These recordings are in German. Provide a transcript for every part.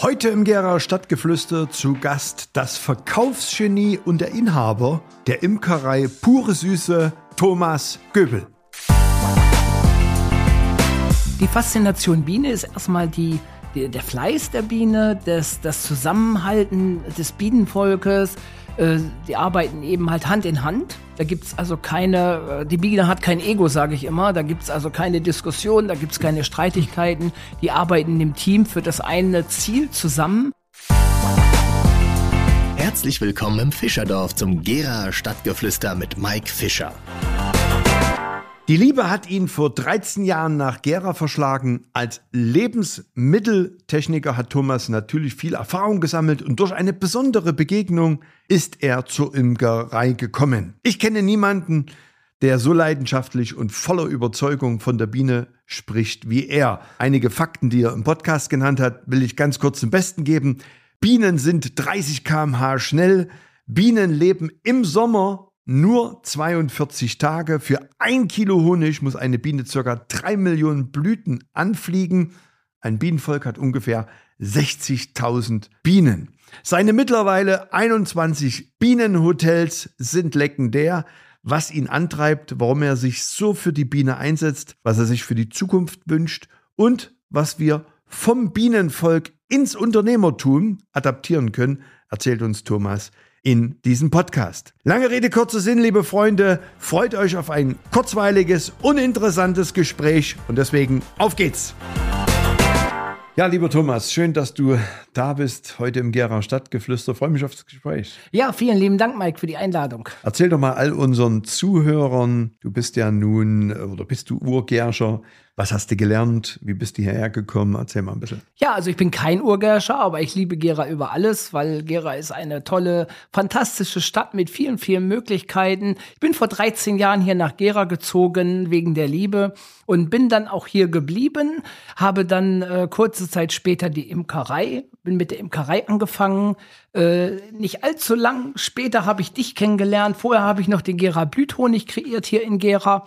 Heute im Gera Stadtgeflüster zu Gast das Verkaufsgenie und der Inhaber der Imkerei Pure Süße, Thomas Göbel. Die Faszination Biene ist erstmal die, die der Fleiß der Biene, das, das Zusammenhalten des Bienenvolkes, die arbeiten eben halt Hand in Hand. Da gibt's also keine, äh, die Biene hat kein Ego, sage ich immer. Da gibt's also keine Diskussion, da gibt's keine Streitigkeiten. Die arbeiten im Team für das eine Ziel zusammen. Herzlich willkommen im Fischerdorf zum Gera Stadtgeflüster mit Mike Fischer. Die Liebe hat ihn vor 13 Jahren nach Gera verschlagen. Als Lebensmitteltechniker hat Thomas natürlich viel Erfahrung gesammelt und durch eine besondere Begegnung ist er zur Imkerei gekommen. Ich kenne niemanden, der so leidenschaftlich und voller Überzeugung von der Biene spricht wie er. Einige Fakten, die er im Podcast genannt hat, will ich ganz kurz zum Besten geben. Bienen sind 30 km/h schnell. Bienen leben im Sommer nur 42 Tage. Für ein Kilo Honig muss eine Biene ca. 3 Millionen Blüten anfliegen. Ein Bienenvolk hat ungefähr 60.000 Bienen. Seine mittlerweile 21 Bienenhotels sind legendär. Was ihn antreibt, warum er sich so für die Biene einsetzt, was er sich für die Zukunft wünscht und was wir vom Bienenvolk ins Unternehmertum adaptieren können, erzählt uns Thomas in diesem Podcast. Lange Rede, kurzer Sinn, liebe Freunde. Freut euch auf ein kurzweiliges, uninteressantes Gespräch und deswegen auf geht's. Ja, lieber Thomas, schön, dass du da bist heute im Gera Stadtgeflüster. Freue mich auf das Gespräch. Ja, vielen lieben Dank, Mike, für die Einladung. Erzähl doch mal all unseren Zuhörern, du bist ja nun oder bist du Urgerscher. Was hast du gelernt? Wie bist du hierher gekommen? Erzähl mal ein bisschen. Ja, also ich bin kein Urgerscher, aber ich liebe Gera über alles, weil Gera ist eine tolle, fantastische Stadt mit vielen, vielen Möglichkeiten. Ich bin vor 13 Jahren hier nach Gera gezogen wegen der Liebe und bin dann auch hier geblieben, habe dann äh, kurze Zeit später die Imkerei, bin mit der Imkerei angefangen. Äh, nicht allzu lang später habe ich dich kennengelernt. Vorher habe ich noch den Gera Blüthonig kreiert hier in Gera.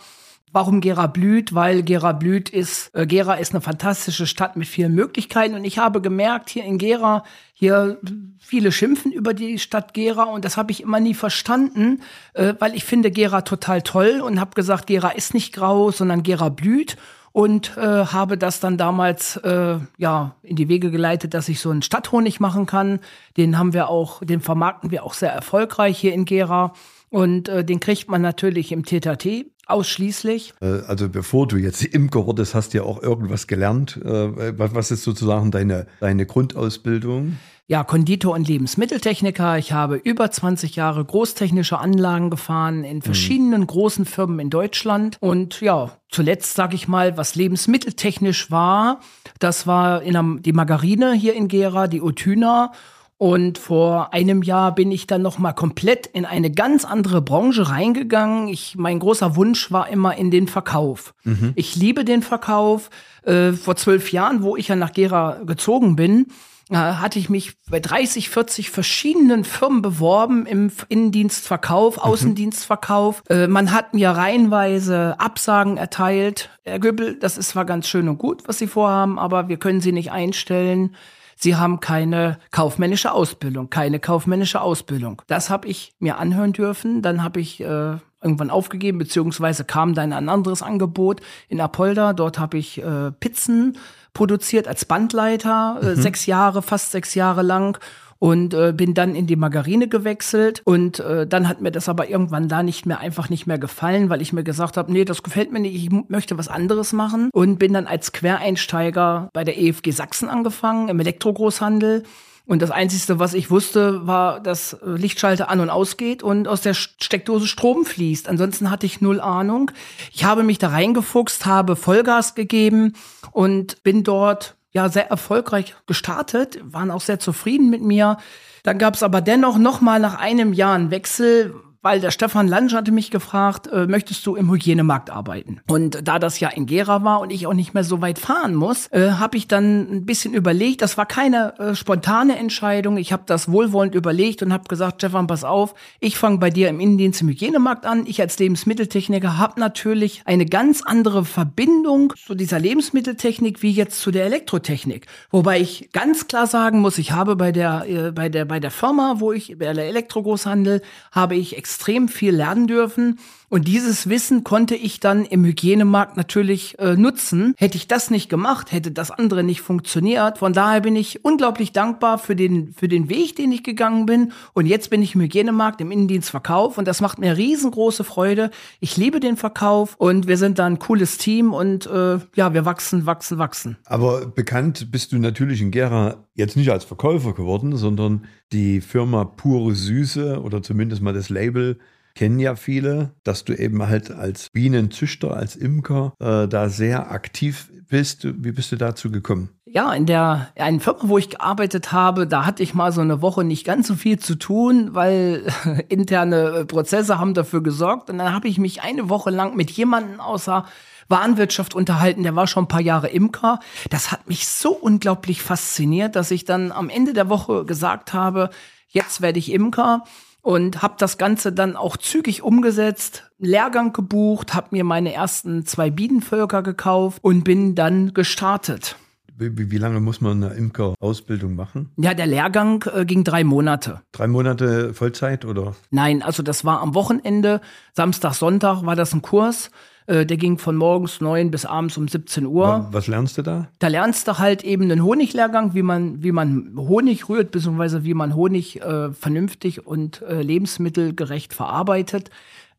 Warum Gera blüht? Weil Gera blüht ist, äh, Gera ist eine fantastische Stadt mit vielen Möglichkeiten und ich habe gemerkt, hier in Gera, hier viele schimpfen über die Stadt Gera und das habe ich immer nie verstanden, äh, weil ich finde Gera total toll und habe gesagt, Gera ist nicht grau, sondern Gera blüht und äh, habe das dann damals äh, ja in die Wege geleitet, dass ich so einen Stadthonig machen kann. Den haben wir auch, den vermarkten wir auch sehr erfolgreich hier in Gera. Und äh, den kriegt man natürlich im TTT ausschließlich. Äh, also bevor du jetzt Imker wurdest, hast du ja auch irgendwas gelernt. Äh, was ist sozusagen deine, deine Grundausbildung? Ja, Konditor und Lebensmitteltechniker. Ich habe über 20 Jahre großtechnische Anlagen gefahren in mhm. verschiedenen mhm. großen Firmen in Deutschland. Und ja, zuletzt sage ich mal, was lebensmitteltechnisch war, das war in der, die Margarine hier in Gera, die Otyna und vor einem Jahr bin ich dann noch mal komplett in eine ganz andere Branche reingegangen. Ich, mein großer Wunsch war immer in den Verkauf. Mhm. Ich liebe den Verkauf. Äh, vor zwölf Jahren, wo ich ja nach Gera gezogen bin, äh, hatte ich mich bei 30, 40 verschiedenen Firmen beworben im Innendienstverkauf, mhm. Außendienstverkauf. Äh, man hat mir reihenweise Absagen erteilt. Herr Göbel, das ist zwar ganz schön und gut, was Sie vorhaben, aber wir können Sie nicht einstellen. Sie haben keine kaufmännische Ausbildung, keine kaufmännische Ausbildung. Das habe ich mir anhören dürfen. Dann habe ich äh, irgendwann aufgegeben, beziehungsweise kam dann ein anderes Angebot in Apolda. Dort habe ich äh, Pizzen produziert als Bandleiter, äh, mhm. sechs Jahre, fast sechs Jahre lang und äh, bin dann in die Margarine gewechselt und äh, dann hat mir das aber irgendwann da nicht mehr einfach nicht mehr gefallen, weil ich mir gesagt habe, nee, das gefällt mir nicht, ich möchte was anderes machen und bin dann als Quereinsteiger bei der EFG Sachsen angefangen im Elektrogroßhandel. Und das Einzige, was ich wusste, war, dass Lichtschalter an und ausgeht und aus der Steckdose Strom fließt. Ansonsten hatte ich null Ahnung. Ich habe mich da reingefuchst, habe Vollgas gegeben und bin dort ja sehr erfolgreich gestartet, waren auch sehr zufrieden mit mir. Dann gab es aber dennoch noch mal nach einem Jahr einen Wechsel, weil der Stefan Lange hatte mich gefragt, äh, möchtest du im Hygienemarkt arbeiten? Und da das ja in Gera war und ich auch nicht mehr so weit fahren muss, äh, habe ich dann ein bisschen überlegt. Das war keine äh, spontane Entscheidung. Ich habe das wohlwollend überlegt und habe gesagt, Stefan, pass auf, ich fange bei dir im Innendienst im Hygienemarkt an. Ich als Lebensmitteltechniker habe natürlich eine ganz andere Verbindung zu dieser Lebensmitteltechnik wie jetzt zu der Elektrotechnik. Wobei ich ganz klar sagen muss, ich habe bei der, äh, bei der, bei der Firma, wo ich, bei der Elektrogroßhandel, habe ich viel lernen dürfen. Und dieses Wissen konnte ich dann im Hygienemarkt natürlich äh, nutzen. Hätte ich das nicht gemacht, hätte das andere nicht funktioniert. Von daher bin ich unglaublich dankbar für den, für den Weg, den ich gegangen bin. Und jetzt bin ich im Hygienemarkt, im Innendienstverkauf. Und das macht mir riesengroße Freude. Ich liebe den Verkauf und wir sind da ein cooles Team und äh, ja, wir wachsen, wachsen, wachsen. Aber bekannt bist du natürlich in Gera jetzt nicht als Verkäufer geworden, sondern die Firma Pure Süße oder zumindest mal das Label kennen ja viele, dass du eben halt als Bienenzüchter, als Imker äh, da sehr aktiv bist. Wie bist du dazu gekommen? Ja, in der einen Firma, wo ich gearbeitet habe, da hatte ich mal so eine Woche nicht ganz so viel zu tun, weil interne Prozesse haben dafür gesorgt. Und dann habe ich mich eine Woche lang mit jemandem außer Warenwirtschaft unterhalten, der war schon ein paar Jahre Imker. Das hat mich so unglaublich fasziniert, dass ich dann am Ende der Woche gesagt habe, jetzt werde ich Imker und habe das Ganze dann auch zügig umgesetzt, Lehrgang gebucht, habe mir meine ersten zwei Bienenvölker gekauft und bin dann gestartet. Wie, wie, lange muss man eine Imker-Ausbildung machen? Ja, der Lehrgang äh, ging drei Monate. Drei Monate Vollzeit oder? Nein, also das war am Wochenende. Samstag, Sonntag war das ein Kurs. Äh, der ging von morgens neun bis abends um 17 Uhr. Was lernst du da? Da lernst du halt eben einen Honiglehrgang, wie man, wie man Honig rührt, beziehungsweise wie man Honig äh, vernünftig und äh, lebensmittelgerecht verarbeitet.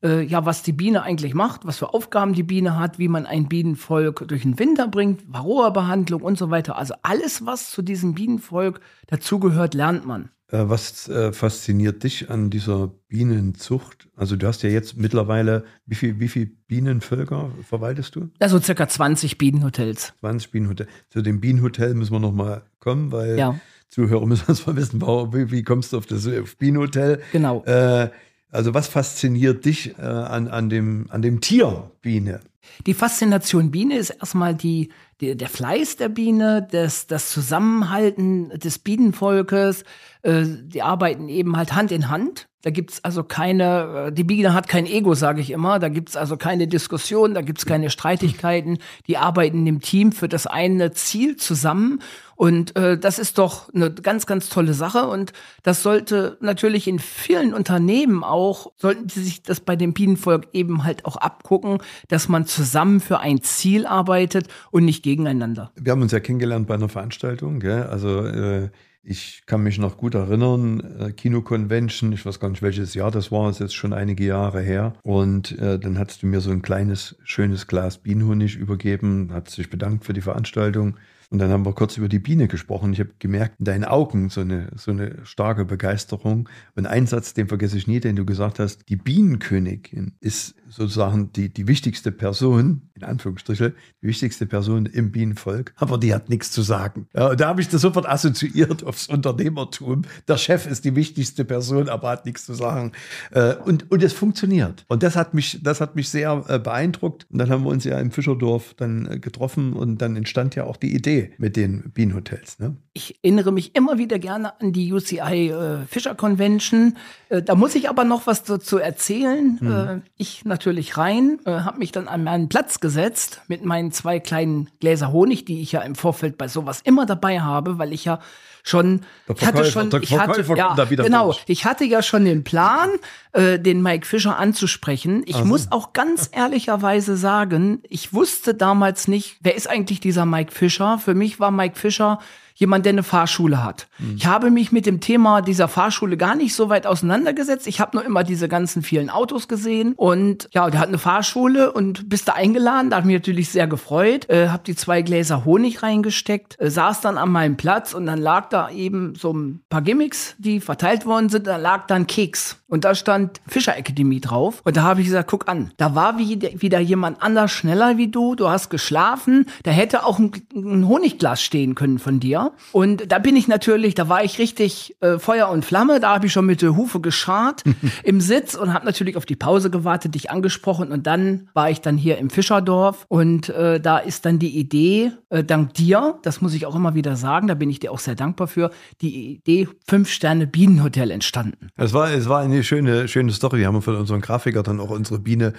Äh, ja, was die Biene eigentlich macht, was für Aufgaben die Biene hat, wie man ein Bienenvolk durch den Winter bringt, Varroa-Behandlung und so weiter. Also alles, was zu diesem Bienenvolk dazugehört, lernt man. Äh, was äh, fasziniert dich an dieser Bienenzucht? Also du hast ja jetzt mittlerweile, wie viel, wie viel Bienenvölker verwaltest du? Also circa 20 Bienenhotels. 20 Bienenhotels. Zu dem Bienenhotel müssen wir nochmal kommen, weil ja. Zuhörer müssen uns mal wissen, wie, wie, kommst du auf das auf Bienenhotel? Genau. Äh, also was fasziniert dich äh, an, an, dem, an dem Tier Biene? Die Faszination Biene ist erstmal die, die, der Fleiß der Biene, das, das Zusammenhalten des Bienenvolkes. Äh, die arbeiten eben halt Hand in Hand. Da gibt's also keine, äh, die Biene hat kein Ego, sage ich immer. Da gibt's also keine Diskussion, da gibt's keine Streitigkeiten. Die arbeiten im Team für das eine Ziel zusammen. Und äh, das ist doch eine ganz, ganz tolle Sache. Und das sollte natürlich in vielen Unternehmen auch, sollten die sich das bei dem Bienenvolk eben halt auch abgucken, dass man zusammen für ein Ziel arbeitet und nicht gegeneinander. Wir haben uns ja kennengelernt bei einer Veranstaltung, gell? also äh ich kann mich noch gut erinnern, äh, Kino-Convention, ich weiß gar nicht, welches Jahr das war, ist jetzt schon einige Jahre her. Und äh, dann hattest du mir so ein kleines, schönes Glas Bienenhonig übergeben, hat sich bedankt für die Veranstaltung. Und dann haben wir kurz über die Biene gesprochen. Ich habe gemerkt, in deinen Augen so eine, so eine starke Begeisterung. Und ein Satz, den vergesse ich nie, den du gesagt hast, die Bienenkönigin ist sozusagen die, die wichtigste Person, in Anführungsstrichen, die wichtigste Person im Bienenvolk, aber die hat nichts zu sagen. Ja, da habe ich das sofort assoziiert aufs Unternehmertum. Der Chef ist die wichtigste Person, aber hat nichts zu sagen. Äh, und, und es funktioniert. Und das hat mich, das hat mich sehr äh, beeindruckt. Und dann haben wir uns ja im Fischerdorf dann äh, getroffen und dann entstand ja auch die Idee, mit den Bienenhotels. Ne? Ich erinnere mich immer wieder gerne an die UCI äh, Fischer Convention. Äh, da muss ich aber noch was dazu erzählen. Mhm. Äh, ich natürlich rein, äh, habe mich dann an meinen Platz gesetzt mit meinen zwei kleinen Gläser Honig, die ich ja im Vorfeld bei sowas immer dabei habe, weil ich ja schon, ich hatte schon, ich hatte, ja, genau, ich hatte ja schon den Plan, äh, den Mike Fischer anzusprechen. Ich also. muss auch ganz ehrlicherweise sagen, ich wusste damals nicht, wer ist eigentlich dieser Mike Fischer? Für mich war Mike Fischer jemand, der eine Fahrschule hat. Mhm. Ich habe mich mit dem Thema dieser Fahrschule gar nicht so weit auseinandergesetzt. Ich habe nur immer diese ganzen vielen Autos gesehen und ja, der hat eine Fahrschule und bist da eingeladen. Da habe ich mich natürlich sehr gefreut. Äh, habe die zwei Gläser Honig reingesteckt, äh, saß dann an meinem Platz und dann lag da eben so ein paar Gimmicks, die verteilt worden sind. Da lag dann Keks und da stand Fischer Akademie drauf. Und da habe ich gesagt, guck an, da war wieder jemand anders schneller wie du. Du hast geschlafen. Da hätte auch ein, ein Honigglas stehen können von dir. Und da bin ich natürlich, da war ich richtig äh, Feuer und Flamme. Da habe ich schon mit der Hufe geschart im Sitz und habe natürlich auf die Pause gewartet, dich angesprochen. Und dann war ich dann hier im Fischerdorf. Und äh, da ist dann die Idee, äh, dank dir, das muss ich auch immer wieder sagen, da bin ich dir auch sehr dankbar für, die Idee Fünf-Sterne-Bienenhotel entstanden. Es war, es war eine schöne, schöne Story. Wir haben von unserem Grafiker dann auch unsere Biene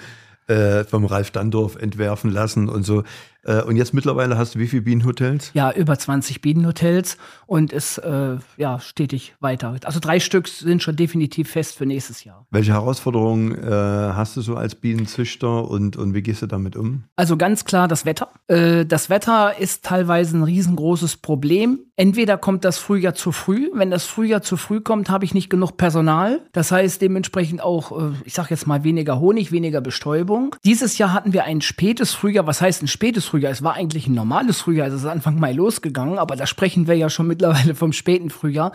äh, vom Ralf Dandorf entwerfen lassen und so. Äh, und jetzt mittlerweile hast du wie viele Bienenhotels? Ja, über 20 Bienenhotels und es äh, ja stetig weiter. Also drei Stück sind schon definitiv fest für nächstes Jahr. Welche Herausforderungen äh, hast du so als Bienenzüchter und, und wie gehst du damit um? Also ganz klar das Wetter. Äh, das Wetter ist teilweise ein riesengroßes Problem. Entweder kommt das Frühjahr zu früh. Wenn das Frühjahr zu früh kommt, habe ich nicht genug Personal. Das heißt dementsprechend auch, äh, ich sage jetzt mal weniger Honig, weniger Bestäubung. Dieses Jahr hatten wir ein spätes Frühjahr. Was heißt ein spätes Frühjahr? Frühjahr. Es war eigentlich ein normales Frühjahr, es ist Anfang Mai losgegangen, aber da sprechen wir ja schon mittlerweile vom späten Frühjahr.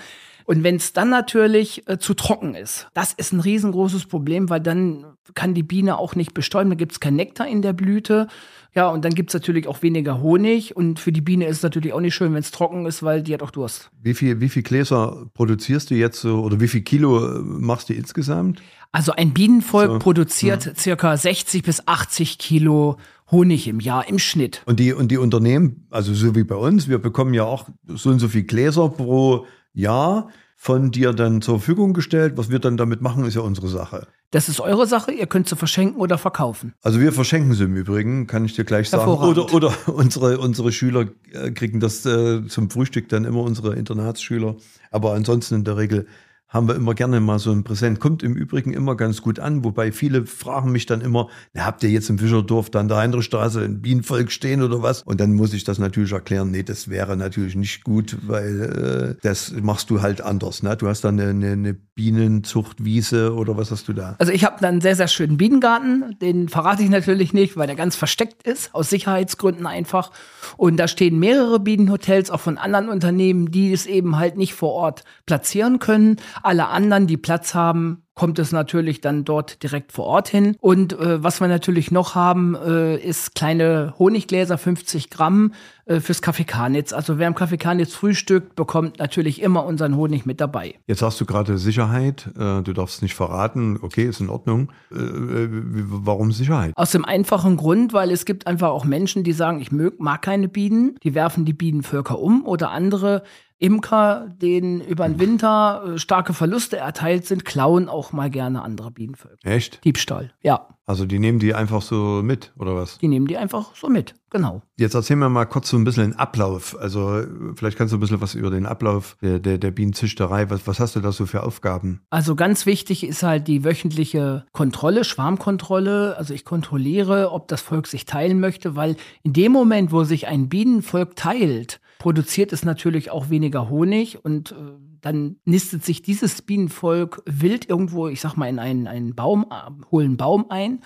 Und wenn es dann natürlich äh, zu trocken ist, das ist ein riesengroßes Problem, weil dann kann die Biene auch nicht bestäuben, da gibt es kein Nektar in der Blüte. Ja, und dann gibt es natürlich auch weniger Honig. Und für die Biene ist es natürlich auch nicht schön, wenn es trocken ist, weil die hat auch Durst. Wie viel, wie viel Gläser produzierst du jetzt so oder wie viel Kilo äh, machst du insgesamt? Also ein Bienenvolk so, produziert ja. circa 60 bis 80 Kilo Honig im Jahr im Schnitt. Und die, und die Unternehmen, also so wie bei uns, wir bekommen ja auch so und so viel Gläser pro Jahr von dir dann zur Verfügung gestellt. Was wir dann damit machen, ist ja unsere Sache. Das ist eure Sache, ihr könnt sie verschenken oder verkaufen. Also wir verschenken sie im Übrigen, kann ich dir gleich sagen. Oder, oder unsere, unsere Schüler äh, kriegen das äh, zum Frühstück dann immer unsere Internatsschüler. Aber ansonsten in der Regel haben wir immer gerne mal so ein Präsent. Kommt im Übrigen immer ganz gut an, wobei viele fragen mich dann immer, na, habt ihr jetzt im Fischerdorf an der Heinrichstraße ein Bienenvolk stehen oder was? Und dann muss ich das natürlich erklären, nee, das wäre natürlich nicht gut, weil äh, das machst du halt anders. Ne? Du hast dann eine, eine, eine Bienenzuchtwiese oder was hast du da? Also ich habe dann einen sehr, sehr schönen Bienengarten, den verrate ich natürlich nicht, weil der ganz versteckt ist, aus Sicherheitsgründen einfach. Und da stehen mehrere Bienenhotels, auch von anderen Unternehmen, die es eben halt nicht vor Ort platzieren können. Alle anderen, die Platz haben, kommt es natürlich dann dort direkt vor Ort hin. Und äh, was wir natürlich noch haben, äh, ist kleine Honiggläser, 50 Gramm äh, fürs Kaffeekarnitz. Also wer im Kaffeekarnitz frühstückt, bekommt natürlich immer unseren Honig mit dabei. Jetzt hast du gerade Sicherheit. Äh, du darfst nicht verraten. Okay, ist in Ordnung. Äh, äh, warum Sicherheit? Aus dem einfachen Grund, weil es gibt einfach auch Menschen, die sagen, ich mag keine Bienen. Die werfen die Bienenvölker um oder andere Imker, denen über den Winter äh, starke Verluste erteilt sind, klauen auch mal gerne andere Bienenvölker. Echt? Diebstahl, ja. Also die nehmen die einfach so mit, oder was? Die nehmen die einfach so mit, genau. Jetzt erzähl mir mal kurz so ein bisschen den Ablauf. Also vielleicht kannst du ein bisschen was über den Ablauf der, der, der Bienenzüchterei. Was, was hast du da so für Aufgaben? Also ganz wichtig ist halt die wöchentliche Kontrolle, Schwarmkontrolle. Also ich kontrolliere, ob das Volk sich teilen möchte, weil in dem Moment, wo sich ein Bienenvolk teilt, produziert es natürlich auch weniger Honig und äh, dann nistet sich dieses Bienenvolk wild irgendwo, ich sag mal, in einen, einen Baum, äh, hohlen Baum ein.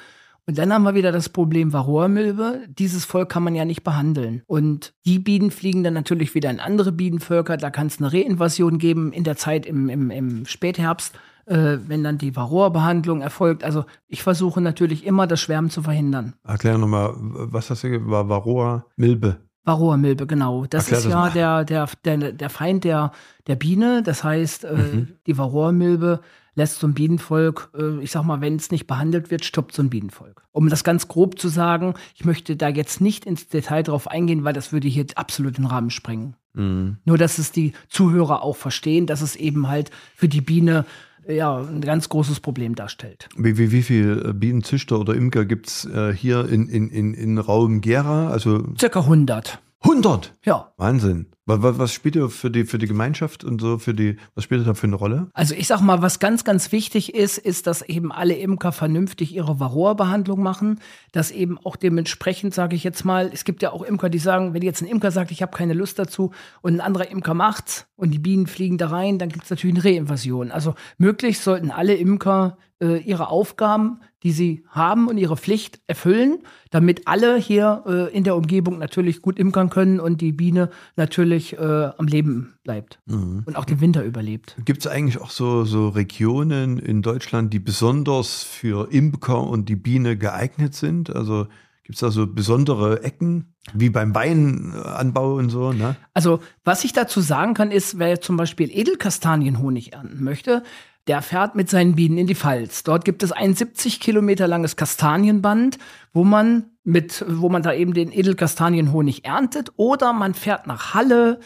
Und dann haben wir wieder das Problem Varroamilbe. Dieses Volk kann man ja nicht behandeln. Und die Bienen fliegen dann natürlich wieder in andere Bienenvölker. Da kann es eine Reinvasion geben in der Zeit im, im, im Spätherbst, äh, wenn dann die Varroa-Behandlung erfolgt. Also ich versuche natürlich immer, das Schwärmen zu verhindern. Erklär nochmal, was hast du gesagt? Varroa-Milbe? Varroa-Milbe, genau. Das Erklär ist das ja der, der, der, der Feind der, der Biene. Das heißt, äh, mhm. die Varroa-Milbe lässt so ein Bienenvolk, äh, ich sag mal, wenn es nicht behandelt wird, stoppt so ein Bienenvolk. Um das ganz grob zu sagen, ich möchte da jetzt nicht ins Detail drauf eingehen, weil das würde hier absolut den Rahmen sprengen. Mhm. Nur, dass es die Zuhörer auch verstehen, dass es eben halt für die Biene ja, ein ganz großes Problem darstellt. Wie, wie, wie viele äh, Bienenzüchter oder Imker gibt es äh, hier in, in, in, in Raum Gera? Also Circa 100. 100? Ja. Wahnsinn. Was, was spielt ihr für die, für die Gemeinschaft und so, für die, was spielt ihr da für eine Rolle? Also ich sag mal, was ganz, ganz wichtig ist, ist, dass eben alle Imker vernünftig ihre Varroa-Behandlung machen, dass eben auch dementsprechend, sage ich jetzt mal, es gibt ja auch Imker, die sagen, wenn jetzt ein Imker sagt, ich habe keine Lust dazu und ein anderer Imker macht's und die Bienen fliegen da rein, dann gibt es natürlich eine Reinvasion. Also möglichst sollten alle Imker äh, ihre Aufgaben, die sie haben und ihre Pflicht erfüllen, damit alle hier äh, in der Umgebung natürlich gut imkern können und die Biene natürlich äh, am Leben bleibt mhm. und auch den Winter überlebt. Gibt es eigentlich auch so, so Regionen in Deutschland, die besonders für Imker und die Biene geeignet sind? Also Gibt es da so besondere Ecken, wie beim Weinanbau und so? Ne? Also, was ich dazu sagen kann, ist, wer zum Beispiel Edelkastanienhonig ernten möchte, der fährt mit seinen Bienen in die Pfalz. Dort gibt es ein 70 Kilometer langes Kastanienband, wo man mit, wo man da eben den Edelkastanienhonig erntet. Oder man fährt nach Halle,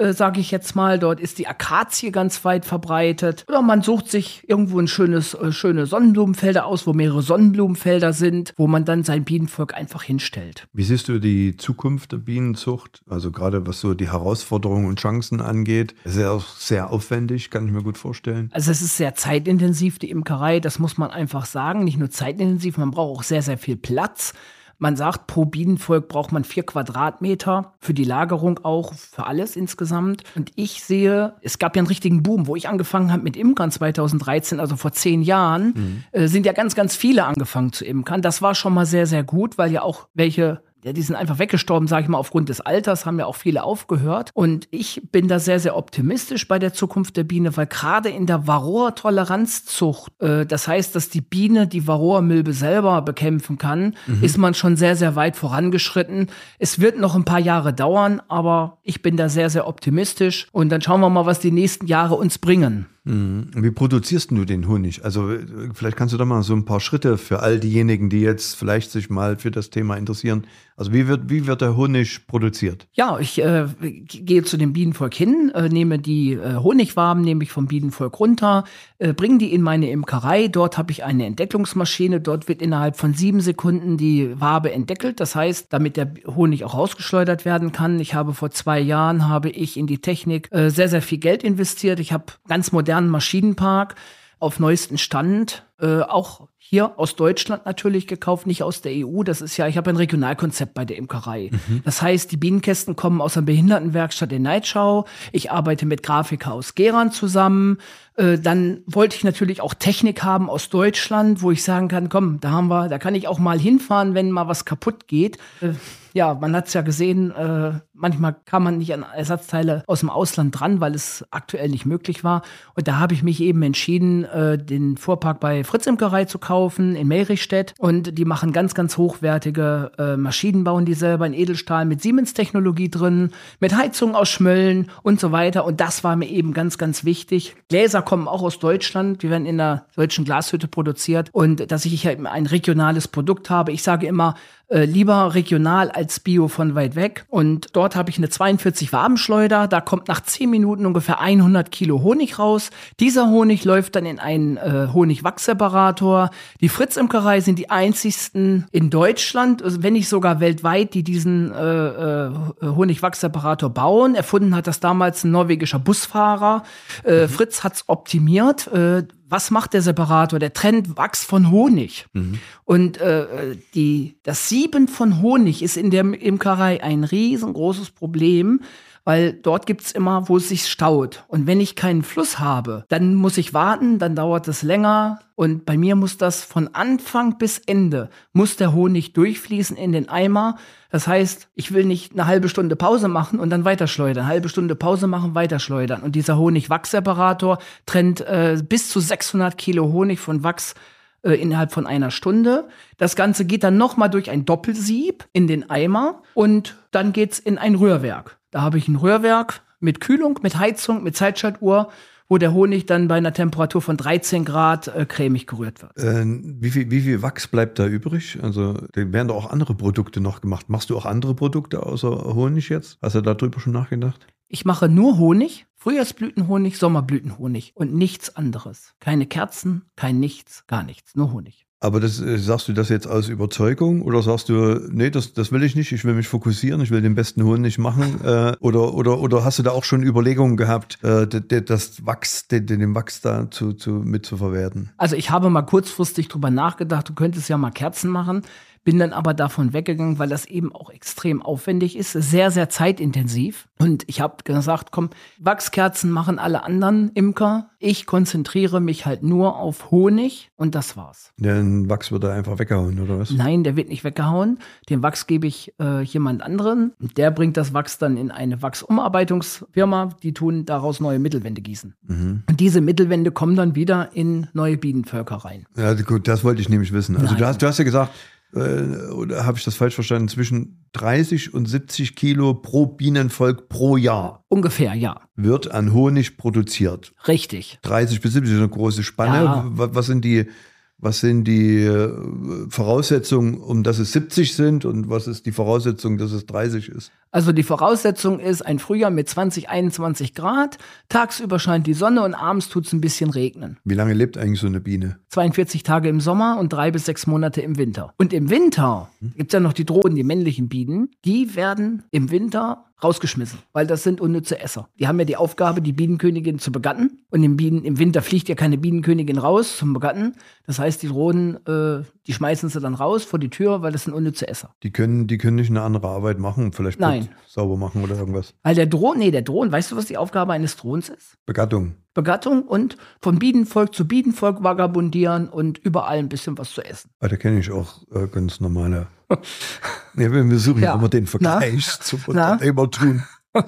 äh, sage ich jetzt mal. Dort ist die Akazie ganz weit verbreitet. Oder man sucht sich irgendwo ein schönes, äh, schöne Sonnenblumenfelder aus, wo mehrere Sonnenblumenfelder sind, wo man dann sein Bienenvolk einfach hinstellt. Wie siehst du die Zukunft der Bienenzucht? Also gerade was so die Herausforderungen und Chancen angeht. Es ist ja auch sehr aufwendig, kann ich mir gut vorstellen. Also es ist sehr zeitintensiv, die Imkerei, das muss man einfach sagen. Nicht nur zeitintensiv, man braucht auch sehr, sehr viel Platz. Man sagt, pro Bienenvolk braucht man vier Quadratmeter für die Lagerung auch, für alles insgesamt. Und ich sehe, es gab ja einen richtigen Boom, wo ich angefangen habe mit Imkern 2013, also vor zehn Jahren, mhm. äh, sind ja ganz, ganz viele angefangen zu imkern. Das war schon mal sehr, sehr gut, weil ja auch welche ja, die sind einfach weggestorben, sage ich mal, aufgrund des Alters, haben ja auch viele aufgehört. Und ich bin da sehr, sehr optimistisch bei der Zukunft der Biene, weil gerade in der Varroa-Toleranzzucht, äh, das heißt, dass die Biene die Varroa-Milbe selber bekämpfen kann, mhm. ist man schon sehr, sehr weit vorangeschritten. Es wird noch ein paar Jahre dauern, aber ich bin da sehr, sehr optimistisch. Und dann schauen wir mal, was die nächsten Jahre uns bringen. Mhm. Wie produzierst du den Honig? Also vielleicht kannst du da mal so ein paar Schritte für all diejenigen, die jetzt vielleicht sich mal für das Thema interessieren. Also wie wird, wie wird der Honig produziert? Ja, ich äh, gehe zu dem Bienenvolk hin, äh, nehme die äh, Honigwaben, nehme ich vom Bienenvolk runter, äh, bringe die in meine Imkerei. Dort habe ich eine Entdecklungsmaschine. Dort wird innerhalb von sieben Sekunden die Wabe entdeckelt. Das heißt, damit der Honig auch rausgeschleudert werden kann. Ich habe vor zwei Jahren habe ich in die Technik äh, sehr, sehr viel Geld investiert. Ich habe ganz modern modernen Maschinenpark auf neuesten Stand, äh, auch hier aus Deutschland natürlich gekauft, nicht aus der EU. Das ist ja, ich habe ein Regionalkonzept bei der Imkerei. Mhm. Das heißt, die Bienenkästen kommen aus einer Behindertenwerkstatt in Neitschau. Ich arbeite mit Grafiker aus Geran zusammen. Äh, dann wollte ich natürlich auch Technik haben aus Deutschland, wo ich sagen kann, komm, da haben wir, da kann ich auch mal hinfahren, wenn mal was kaputt geht. Äh, ja, man hat es ja gesehen, äh, manchmal kam man nicht an Ersatzteile aus dem Ausland dran, weil es aktuell nicht möglich war. Und da habe ich mich eben entschieden, äh, den Fuhrpark bei Fritz Imkerei zu kaufen in Melrichstedt. Und die machen ganz, ganz hochwertige äh, Maschinen, bauen die selber in Edelstahl mit Siemens-Technologie drin, mit Heizung aus Schmöllen und so weiter. Und das war mir eben ganz, ganz wichtig. Gläser kommen auch aus Deutschland. Wir werden in der deutschen Glashütte produziert. Und dass ich eben ein regionales Produkt habe. Ich sage immer, äh, lieber regional als Bio von weit weg. Und dort habe ich eine 42 Wabenschleuder. Da kommt nach 10 Minuten ungefähr 100 Kilo Honig raus. Dieser Honig läuft dann in einen äh, Honigwachsseparator. Die Fritz-Imkerei sind die einzigsten in Deutschland, also wenn nicht sogar weltweit, die diesen äh, äh, Honigwachsseparator bauen. Erfunden hat das damals ein norwegischer Busfahrer. Äh, mhm. Fritz hat's optimiert. Äh, was macht der Separator? Der trennt Wachs von Honig. Mhm. Und äh, die, das Sieben von Honig ist in der Imkerei ein riesengroßes Problem, weil dort gibt's immer, wo es sich staut. Und wenn ich keinen Fluss habe, dann muss ich warten, dann dauert es länger. Und bei mir muss das von Anfang bis Ende, muss der Honig durchfließen in den Eimer. Das heißt, ich will nicht eine halbe Stunde Pause machen und dann weiterschleudern. Halbe Stunde Pause machen, weiterschleudern. Und dieser Honigwachsseparator trennt äh, bis zu 600 Kilo Honig von Wachs äh, innerhalb von einer Stunde. Das Ganze geht dann nochmal durch ein Doppelsieb in den Eimer und dann geht's in ein Rührwerk. Da habe ich ein Rührwerk mit Kühlung, mit Heizung, mit Zeitschaltuhr, wo der Honig dann bei einer Temperatur von 13 Grad äh, cremig gerührt wird. Äh, wie, viel, wie viel Wachs bleibt da übrig? Also da werden doch auch andere Produkte noch gemacht. Machst du auch andere Produkte außer Honig jetzt? Hast du darüber schon nachgedacht? Ich mache nur Honig, Frühjahrsblütenhonig, Sommerblütenhonig und nichts anderes. Keine Kerzen, kein nichts, gar nichts, nur Honig. Aber das, äh, sagst du das jetzt aus Überzeugung oder sagst du, nee, das, das will ich nicht, ich will mich fokussieren, ich will den besten Honig machen? Äh, oder, oder, oder hast du da auch schon Überlegungen gehabt, äh, das Wachs, den, den Wachs da zu, zu, mitzuverwerten? Also ich habe mal kurzfristig drüber nachgedacht, du könntest ja mal Kerzen machen. Bin dann aber davon weggegangen, weil das eben auch extrem aufwendig ist, sehr, sehr zeitintensiv. Und ich habe gesagt, komm, Wachskerzen machen alle anderen Imker. Ich konzentriere mich halt nur auf Honig und das war's. Den Wachs wird er einfach weggehauen, oder was? Nein, der wird nicht weggehauen. Den Wachs gebe ich äh, jemand anderen. Der bringt das Wachs dann in eine Wachsumarbeitungsfirma. Die tun daraus neue Mittelwände gießen. Mhm. Und diese Mittelwände kommen dann wieder in neue Bienenvölker rein. Ja, gut, das wollte ich nämlich wissen. Also du hast, du hast ja gesagt, äh, oder habe ich das falsch verstanden, zwischen 30 und 70 Kilo pro Bienenvolk pro Jahr Ungefähr, ja. wird an Honig produziert. Richtig. 30 bis 70 ist eine große Spanne. Ja. Wa- Was sind die, was sind die äh, Voraussetzungen, um dass es 70 sind und was ist die Voraussetzung, dass es 30 ist? Also die Voraussetzung ist ein Frühjahr mit 20, 21 Grad. Tagsüber scheint die Sonne und abends tut es ein bisschen regnen. Wie lange lebt eigentlich so eine Biene? 42 Tage im Sommer und drei bis sechs Monate im Winter. Und im Winter gibt's ja noch die Drohnen, die männlichen Bienen. Die werden im Winter rausgeschmissen, weil das sind unnütze Esser. Die haben ja die Aufgabe, die Bienenkönigin zu begatten. Und im, Bienen, im Winter fliegt ja keine Bienenkönigin raus zum Begatten. Das heißt, die Drohnen, äh, die schmeißen sie dann raus vor die Tür, weil das sind unnütze Esser. Die können, die können nicht eine andere Arbeit machen, vielleicht Nein. Sauber machen oder irgendwas. Weil der Drohnen, nee, der Drohnen, weißt du, was die Aufgabe eines Drohens ist? Begattung. Begattung und von Bienenvolk zu Bienenvolk vagabundieren und überall ein bisschen was zu essen. Ah, da kenne ich auch äh, ganz normale. ja, wir suchen ja immer den Vergleich Na? zum Na? Tun.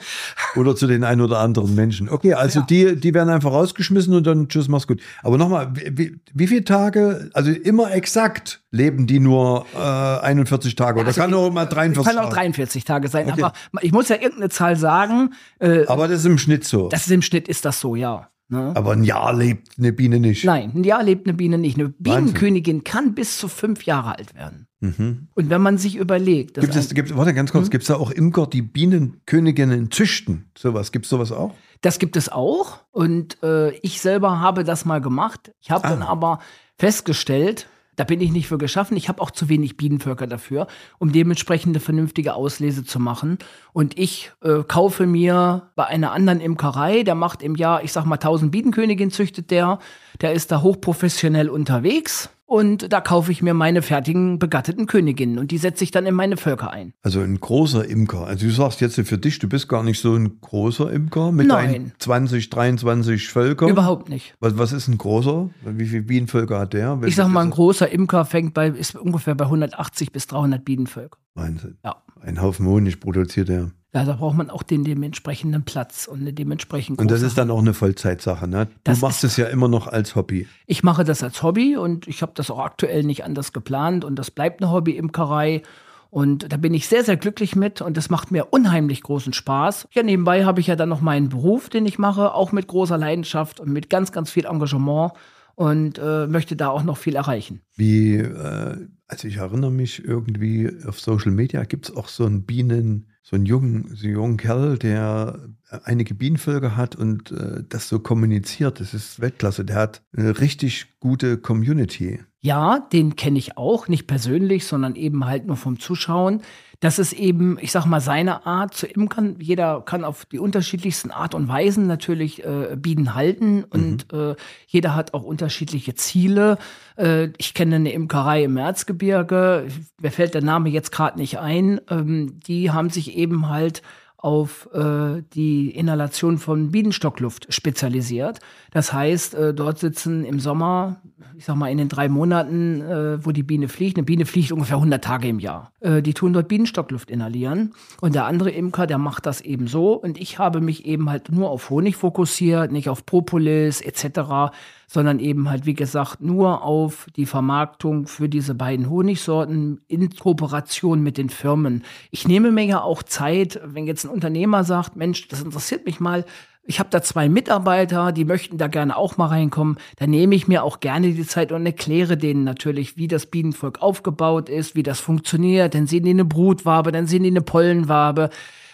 oder zu den ein oder anderen Menschen. Okay, also Ja. die, die werden einfach rausgeschmissen und dann tschüss, mach's gut. Aber nochmal, wie, wie, viele Tage, also immer exakt, leben die nur äh, 41 Tage oder Also kann auch mal 43 Kann auch Tage. 43 Tage sein, Okay. aber ich muss ja irgendeine Zahl sagen. Äh, Aber das ist im Schnitt so. das ist im Schnitt ist das so, ja. Ne? Aber ein Jahr lebt eine Biene nicht. Nein, ein Jahr lebt eine Biene nicht. Eine Bienenkönigin kann bis zu fünf Jahre alt werden. Mhm. Und wenn man sich überlegt, Gibt es, gibt, warte ganz kurz, gibt es da auch Imker, die Bienenköniginnen züchten? Sowas, gibt es sowas auch? das gibt es auch. Und äh, ich selber habe das mal gemacht. Ich habe Ah. dann aber festgestellt, da bin ich nicht für geschaffen. Ich habe auch zu wenig Bienenvölker dafür, um dementsprechend eine vernünftige Auslese zu machen. Und ich äh, kaufe mir bei einer anderen Imkerei, der macht im Jahr, ich sag mal, 1000 Bienenköniginnen züchtet der. Der ist da hochprofessionell unterwegs. Und da kaufe ich mir meine fertigen begatteten Königinnen und die setze ich dann in meine Völker ein. Also ein großer Imker. Also du sagst jetzt für dich, du bist gar nicht so ein großer Imker mit Nein. deinen 20, 23 Völkern. Überhaupt nicht. Was, was ist ein großer? Wie viele Bienenvölker hat der? Ich sag mal, ein großer Imker fängt bei, ist ungefähr bei 180 bis 300 Bienenvölker. Wahnsinn. Ja. Ein Haufen Honig produziert er. Ja, da braucht man auch den dementsprechenden Platz und eine dementsprechend Und das ist dann auch eine Vollzeitsache, ne? Du Das machst es ja immer noch als Hobby. Ich mache das als Hobby und ich habe das auch aktuell nicht anders geplant und das bleibt eine Hobby-Imkerei. Und da bin ich sehr, sehr glücklich mit und das macht mir unheimlich großen Spaß. Ja, nebenbei habe ich ja dann noch meinen Beruf, den ich mache, auch mit großer Leidenschaft und mit ganz, ganz viel Engagement und äh, möchte da auch noch viel erreichen. Wie, äh, also ich erinnere mich irgendwie auf Social Media gibt es auch so einen Bienen, so einen jungen, so einen jungen Kerl, der einige Bienenvölker hat und äh, das so kommuniziert. Das ist Weltklasse. Der hat eine richtig gute Community. Ja, den kenne ich auch, nicht persönlich, sondern eben halt nur vom Zuschauen. Das ist eben, ich sag mal, seine Art zu imkern. Jeder kann auf die unterschiedlichsten Art und Weisen natürlich äh, Bienen halten und äh, jeder hat auch unterschiedliche Ziele. Äh, ich kenne eine Imkerei im Erzgebirge, mir fällt der Name jetzt gerade nicht ein. Ähm, die haben sich eben halt auf äh, die Inhalation von Bienenstockluft spezialisiert. Das heißt, äh, dort sitzen im Sommer, ich sag mal in den drei Monaten, äh, wo die Biene fliegt, eine Biene fliegt ungefähr 100 Tage im Jahr. Äh, die tun dort Bienenstockluft inhalieren. Und der andere Imker, der macht das eben so. Und ich habe mich eben halt nur auf Honig fokussiert, nicht auf Propolis etc., sondern eben halt, wie gesagt, nur auf die Vermarktung für diese beiden Honigsorten in Kooperation mit den Firmen. Ich nehme mir ja auch Zeit, wenn jetzt ein Unternehmer sagt, Mensch, das interessiert mich mal, ich habe da zwei Mitarbeiter, die möchten da gerne auch mal reinkommen. Da nehme ich mir auch gerne die Zeit und erkläre denen natürlich, wie das Bienenvolk aufgebaut ist, wie das funktioniert. Dann sehen die eine Brutwabe, dann sehen die eine Pollenwabe.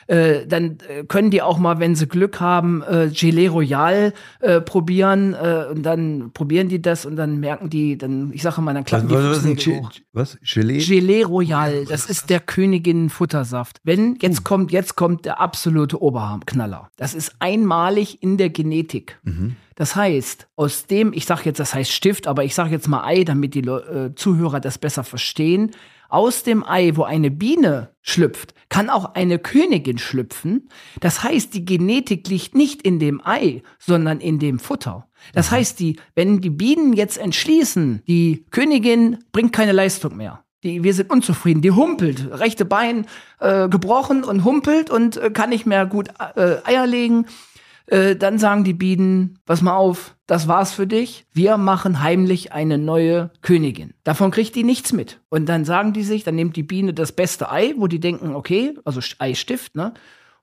Äh, dann äh, können die auch mal, wenn sie Glück haben, äh, Gelee Royal äh, probieren äh, und dann probieren die das und dann merken die, dann, ich sage mal, dann Was, klappen die was, was, ein Fußnägel Ge- hoch. was? Gelee? Gelee Royal, das ist der Königin Futtersaft. Wenn jetzt kommt, jetzt kommt der absolute Oberknaller. Das ist einmalig in der Genetik. Das heißt, aus dem, ich sage jetzt, das heißt Stift, aber ich sage jetzt mal Ei, damit die äh, Zuhörer das besser verstehen. Aus dem Ei, wo eine Biene schlüpft, kann auch eine Königin schlüpfen. Das heißt, die Genetik liegt nicht in dem Ei, sondern in dem Futter. Das heißt, die, wenn die Bienen jetzt entschließen, die Königin bringt keine Leistung mehr. Die, wir sind unzufrieden. Die humpelt, rechte Bein äh, gebrochen und humpelt und äh, kann nicht mehr gut äh, Eier legen Äh, dann sagen die Bienen, pass mal auf, das war's für dich. Wir machen heimlich eine neue Königin. Davon kriegt die nichts mit. Und dann sagen die sich, dann nimmt die Biene das beste Ei, wo die denken, okay, also Eistift, ne?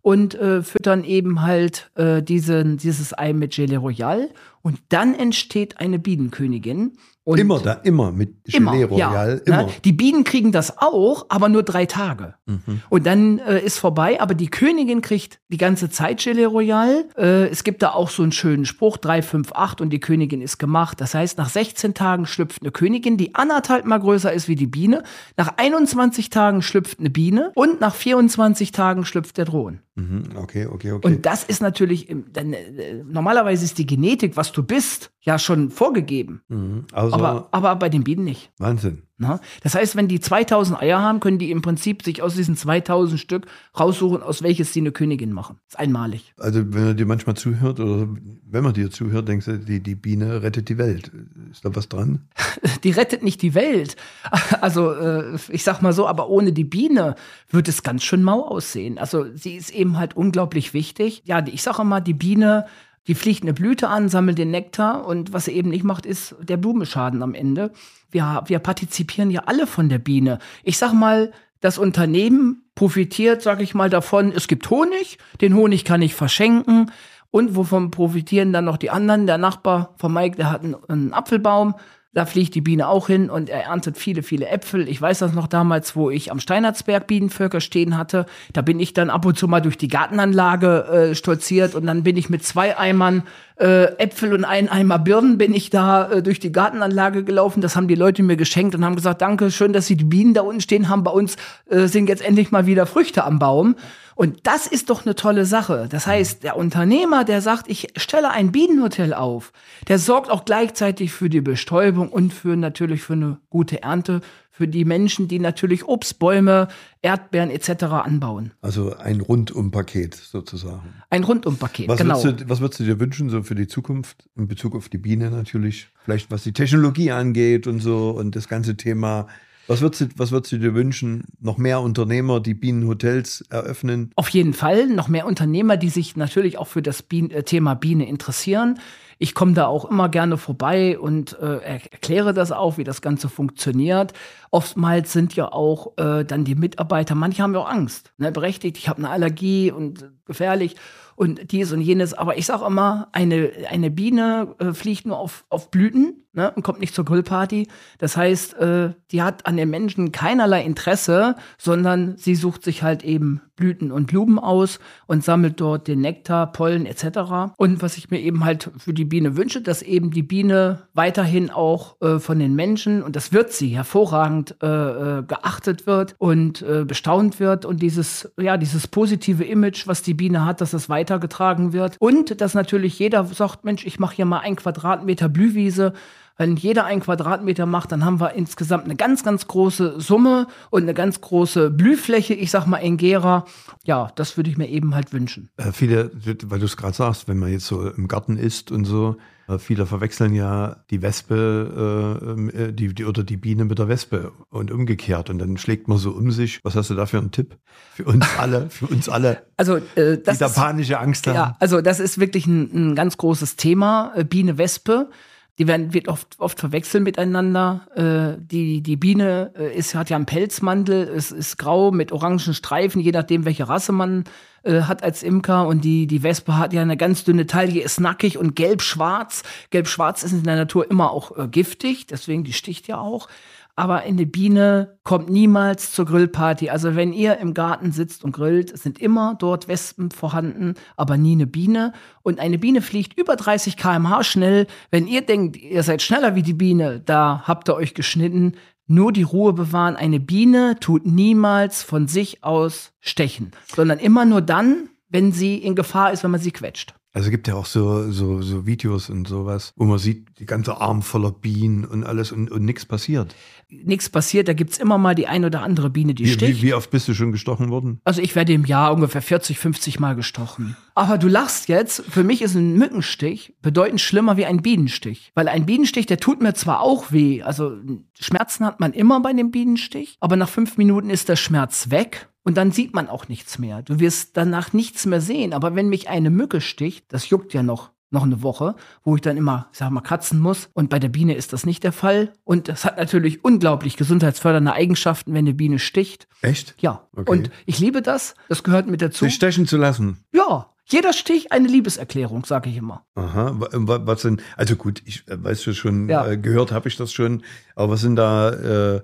Und äh, füttern eben halt äh, diesen, dieses Ei mit Gelee Royal. Und dann entsteht eine Bienenkönigin. Und immer da, immer mit Immer, Gelee Royal, ja. immer. Ne? Die Bienen kriegen das auch, aber nur drei Tage. Mhm. Und dann äh, ist vorbei, aber die Königin kriegt die ganze Zeit Gelee Royal. Äh, es gibt da auch so einen schönen Spruch, 3, 5, 8 und die Königin ist gemacht. Das heißt, nach 16 Tagen schlüpft eine Königin, die anderthalb mal größer ist wie die Biene. Nach 21 Tagen schlüpft eine Biene und nach 24 Tagen schlüpft der Drohnen. Mhm. Okay, okay, okay. Und das ist natürlich, im- dann, äh, normalerweise ist die Genetik, was du bist, ja schon vorgegeben. mhm. Also, Aber, aber bei den Bienen nicht. Wahnsinn. Na? Das heißt, wenn die 2000 Eier haben, können die im Prinzip sich aus diesen 2000 Stück raussuchen, aus welches sie eine Königin machen. Das ist einmalig. Also, wenn man dir manchmal zuhört oder wenn man dir zuhört, denkst du, die, die Biene rettet die Welt. Ist da was dran? Die rettet nicht die Welt. Also, äh, ich sag mal so, aber ohne die Biene wird es ganz schön mau aussehen. Also, sie ist eben halt unglaublich wichtig. Ja, ich sage immer, die Biene, die fliegt eine Blüte an, sammelt den Nektar und was sie eben nicht macht, ist der Blumenschaden am Ende. Wir, wir partizipieren ja alle von der Biene. Ich sag mal, das Unternehmen profitiert, sag ich mal, davon, es gibt Honig, den Honig kann ich verschenken. Und wovon profitieren dann noch die anderen? Der Nachbar von Mike, der hat einen, einen Apfelbaum. Da fliegt die Biene auch hin und er erntet viele, viele Äpfel. Ich weiß das noch damals, wo ich am Steinertsberg Bienenvölker stehen hatte. Da bin ich dann ab und zu mal durch die Gartenanlage äh, stolziert und dann bin ich mit zwei Eimern äh, Äpfel und einen Eimer Birnen bin ich da äh, durch die Gartenanlage gelaufen. Das haben die Leute mir geschenkt und haben gesagt, danke, schön, dass Sie die Bienen da unten stehen haben. Bei uns äh, sind jetzt endlich mal wieder Früchte am Baum. Und das ist doch eine tolle Sache. Das heißt, der Unternehmer, der sagt, ich stelle ein Bienenhotel auf, der sorgt auch gleichzeitig für die Bestäubung und für natürlich für eine gute Ernte für die Menschen, die natürlich Obstbäume, Erdbeeren etc. anbauen. Also ein Rundumpaket sozusagen. Ein Rundumpaket, Was, genau. würdest du, was würdest du dir wünschen, so für die Zukunft, in Bezug auf die Biene natürlich? Vielleicht was die Technologie angeht und so und das ganze Thema. Was würdest du, was würdest du dir wünschen? Noch mehr Unternehmer, die Bienenhotels eröffnen? Auf jeden Fall noch mehr Unternehmer, die sich natürlich auch für das Bien äh, Thema Biene interessieren. Ich komme da auch immer gerne vorbei und äh, er erkläre das auch, wie das Ganze funktioniert. Oftmals sind ja auch äh, dann die Mitarbeiter, manche haben ja auch Angst, ne, berechtigt, ich habe eine Allergie und äh, gefährlich und dies und jenes. Aber ich sage immer, eine, eine Biene äh, fliegt nur auf, auf Blüten ne, und kommt nicht zur Grillparty. Das heißt, äh, die hat an den Menschen keinerlei Interesse, sondern sie sucht sich halt eben Blüten und Blumen aus und sammelt dort den Nektar, Pollen etc. Und was ich mir eben halt für die Biene wünsche, dass eben die Biene weiterhin auch äh, von den Menschen, und das wird sie, hervorragend äh, äh, geachtet wird und äh, bestaunt wird und dieses, ja, dieses positive Image, was die Biene hat, dass es weitergetragen wird. Und dass natürlich jeder sagt, Mensch, ich mache hier mal ein Quadratmeter Blühwiese. Wenn jeder ein Quadratmeter macht, dann haben wir insgesamt eine ganz, ganz große Summe und eine ganz große Blühfläche, ich sag mal in Gera. Ja, das würde ich mir eben halt wünschen. Äh, viele, weil du es gerade sagst, wenn man jetzt so im Garten ist und so, äh, viele verwechseln ja die Wespe äh, ähm, äh, die, die, oder die Biene mit der Wespe und umgekehrt. Und dann schlägt man so um sich. Was hast du da für einen Tipp? Für uns alle, für uns alle, Also, äh, die das da ist, panische Angst haben. ja, also das ist wirklich ein, ein ganz großes Thema. Äh, Biene, Wespe. Die werden, wird oft, oft verwechselt miteinander. Äh, die, die Biene äh, ist, hat ja einen Pelzmantel, es ist grau mit orangen Streifen, je nachdem, welche Rasse man äh, hat als Imker. Und die, die Wespe hat ja eine ganz dünne Taille, ist nackig und gelb-schwarz. Gelb-schwarz ist in der Natur immer auch äh, giftig, deswegen die sticht ja auch. Aber eine Biene kommt niemals zur Grillparty. Also wenn ihr im Garten sitzt und grillt, sind immer dort Wespen vorhanden, aber nie eine Biene. Und eine Biene fliegt über 30 km/h schnell. Wenn ihr denkt, ihr seid schneller wie die Biene, da habt ihr euch geschnitten. Nur die Ruhe bewahren. Eine Biene tut niemals von sich aus stechen, sondern immer nur dann, wenn sie in Gefahr ist, wenn man sie quetscht. Also es gibt ja auch so, so, so Videos und sowas, wo man sieht, die ganze Arm voller Bienen und alles und, und nichts passiert. Nichts passiert, da gibt's immer mal die ein oder andere Biene, die Wie, sticht. wie, wie oft bist du schon gestochen worden? Also ich werde im Jahr ungefähr 40, 50 Mal gestochen. Aber du lachst jetzt, für mich ist ein Mückenstich bedeutend schlimmer wie ein Bienenstich. Weil ein Bienenstich, der tut mir zwar auch weh, also Schmerzen hat man immer bei dem Bienenstich, aber nach fünf Minuten ist der Schmerz weg. Und dann sieht man auch nichts mehr. Du wirst danach nichts mehr sehen. Aber wenn mich eine Mücke sticht, das juckt ja noch noch eine Woche, wo ich dann immer, sag mal, kratzen muss. Und bei der Biene ist das nicht der Fall. Und das hat natürlich unglaublich gesundheitsfördernde Eigenschaften, wenn eine Biene sticht. Echt? Ja. Okay. Und ich liebe das. Das gehört mit dazu. Sich stechen zu lassen. Ja. Jeder Stich eine Liebeserklärung, sage ich immer. Aha, was denn? Also gut, ich äh, weiß schon, ja. äh, gehört habe ich das schon, aber was sind da äh,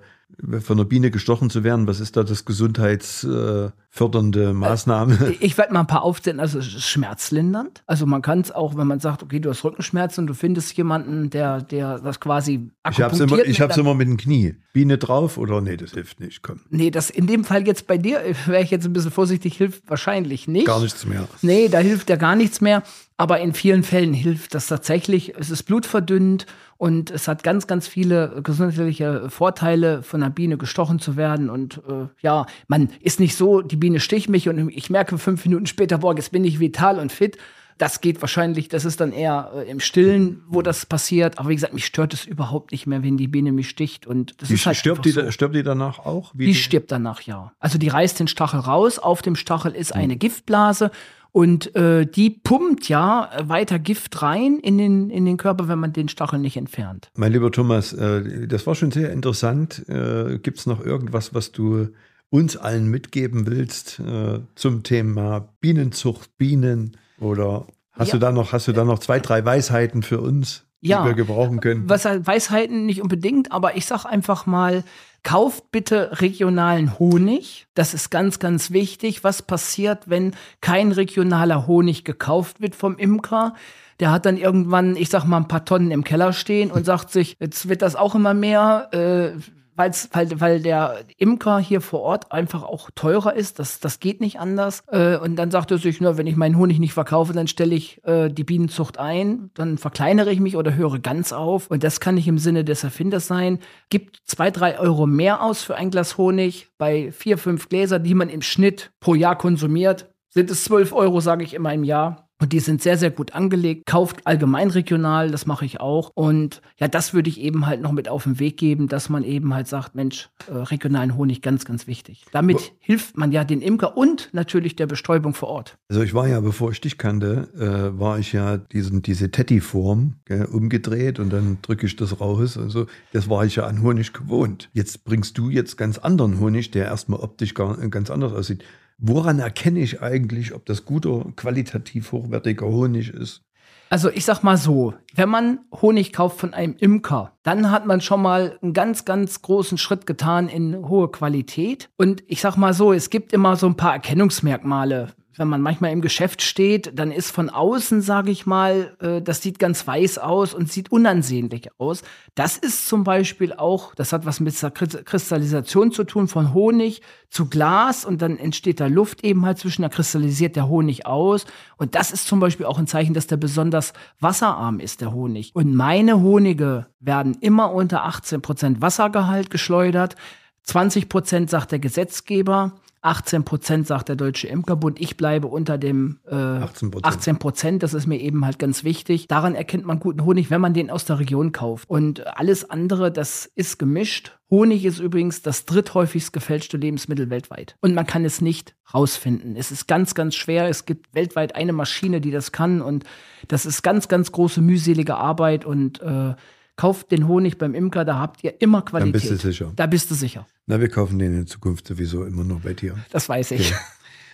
von einer Biene gestochen zu werden, was ist da das gesundheitsfördernde äh, Maßnahme? Äh, ich werde mal ein paar aufzählen. Also es ist schmerzlindernd. Also man kann es auch, wenn man sagt, okay, du hast Rückenschmerzen und du findest jemanden, der, der das quasi Ich habe es immer, ich hab's immer mit dem Knie. Biene drauf oder nee, das hilft nicht. Komm. Nee, das in dem Fall jetzt bei dir, wäre ich jetzt ein bisschen vorsichtig, hilft wahrscheinlich nicht. Gar nichts mehr. Nee, da hilft ja gar nichts mehr. Aber in vielen Fällen hilft das tatsächlich. Es ist blutverdünnt und es hat ganz, ganz viele gesundheitliche Vorteile, von einer Biene gestochen zu werden. Und äh, ja, man ist nicht so, die Biene sticht mich und ich merke fünf Minuten später, boah, jetzt bin ich vital und fit. Das geht wahrscheinlich, das ist dann eher äh, im Stillen, wo das passiert. Aber wie gesagt, mich stört es überhaupt nicht mehr, wenn die Biene mich sticht. Und das die ist halt stirbt, die, so. stirbt die danach auch? die, die stirbt danach, ja. Also die reißt den Stachel raus. Auf dem Stachel ist eine Giftblase und äh, die pumpt ja weiter Gift rein in den, in den Körper, wenn man den Stachel nicht entfernt. Mein lieber Thomas, äh, das war schon sehr interessant. Äh, Gibt es noch irgendwas, was du uns allen mitgeben willst äh, zum Thema Bienenzucht, Bienen? Oder hast ja. du da noch, hast du da noch zwei, drei Weisheiten für uns, ja. die wir gebrauchen können? Was Weisheiten nicht unbedingt, aber ich sag einfach mal, Kauft bitte regionalen Honig. Das ist ganz, ganz wichtig. Was passiert, wenn kein regionaler Honig gekauft wird vom Imker? Der hat dann irgendwann, ich sag mal, ein paar Tonnen im Keller stehen und sagt sich, jetzt wird das auch immer mehr. Äh, weil's, weil, weil der Imker hier vor Ort einfach auch teurer ist. Das, das geht nicht anders. Äh, und dann sagt er sich, nur wenn ich meinen Honig nicht verkaufe, dann stelle ich äh, die Bienenzucht ein, dann verkleinere ich mich oder höre ganz auf. Und das kann nicht im Sinne des Erfinders sein. Gibt zwei, drei Euro mehr aus für ein Glas Honig. Bei vier, fünf Gläser, die man im Schnitt pro Jahr konsumiert, sind es zwölf Euro, sage ich immer im Jahr. Und die sind sehr, sehr gut angelegt. Kauft allgemein regional, das mache ich auch. Und ja, das würde ich eben halt noch mit auf den Weg geben, dass man eben halt sagt, Mensch, äh, regionalen Honig ganz, ganz wichtig. Damit Wo hilft man ja den Imker und natürlich der Bestäubung vor Ort. Also ich war ja, bevor ich dich kannte, äh, war ich ja diesen, diese Tetti-Form umgedreht und dann drücke ich das raus. Also das war ich ja an Honig gewohnt. Jetzt bringst du jetzt ganz anderen Honig, der erstmal optisch gar, ganz anders aussieht. Woran erkenne ich eigentlich, ob das guter, qualitativ hochwertiger Honig ist? Also ich sag mal so, wenn man Honig kauft von einem Imker, dann hat man schon mal einen ganz, ganz großen Schritt getan in hohe Qualität. Und ich sag mal so, es gibt immer so ein paar Erkennungsmerkmale wenn man manchmal im Geschäft steht, dann ist von außen, sage ich mal, äh, das sieht ganz weiß aus und sieht unansehnlich aus. Das ist zum Beispiel auch, das hat was mit der Kristallisation zu tun, von Honig zu Glas und dann entsteht da Luft eben halt zwischen, da kristallisiert der Honig aus. Und das ist zum Beispiel auch ein Zeichen, dass der besonders wasserarm ist, der Honig. Und meine Honige werden immer unter 18% Wassergehalt geschleudert. 20 Prozent sagt der Gesetzgeber. 18 Prozent sagt der Deutsche Imkerbund. Ich bleibe unter dem äh, 18 Prozent. Das ist mir eben halt ganz wichtig. Daran erkennt man guten Honig, wenn man den aus der Region kauft. Und alles andere, das ist gemischt. Honig ist übrigens das dritthäufigst gefälschte Lebensmittel weltweit. Und man kann es nicht rausfinden. Es ist ganz, ganz schwer. Es gibt weltweit eine Maschine, die das kann. Und das ist ganz, ganz große mühselige Arbeit. Und äh, kauft den Honig beim Imker, da habt ihr immer Qualität. Dann bist du sicher. Da bist du sicher. Na, wir kaufen den in Zukunft sowieso immer noch bei dir. Das weiß ich. Okay.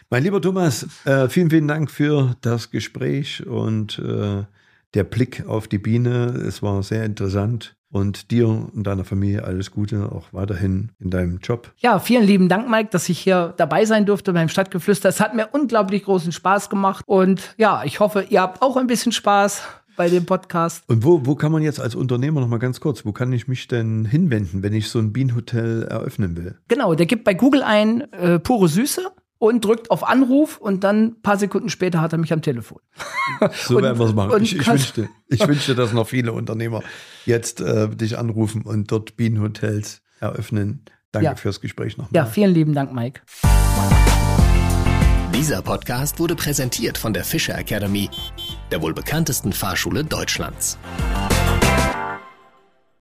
Mein lieber Thomas, äh, vielen, vielen Dank für das Gespräch und äh, der Blick auf die Biene. Es war sehr interessant. Und dir und deiner Familie alles Gute, auch weiterhin in deinem Job. Ja, vielen lieben Dank, Mike, dass ich hier dabei sein durfte beim Stadtgeflüster. Es hat mir unglaublich großen Spaß gemacht. Und ja, ich hoffe, ihr habt auch ein bisschen Spaß bei dem Podcast. Und wo, wo kann man jetzt als Unternehmer noch mal ganz kurz, wo kann ich mich denn hinwenden, wenn ich so ein Bienenhotel eröffnen will? Genau, der gibt bei Google ein äh, pure Süße und drückt auf Anruf und dann ein paar Sekunden später hat er mich am Telefon. So werden wir es machen. Ich, ich, wünschte, ich wünschte, dass noch viele Unternehmer jetzt äh, dich anrufen und dort Bienenhotels eröffnen. Danke ja. fürs Gespräch nochmal. Ja, vielen lieben Dank, Mike. Dieser Podcast wurde präsentiert von der Fischer Academy, der wohl bekanntesten Fahrschule Deutschlands.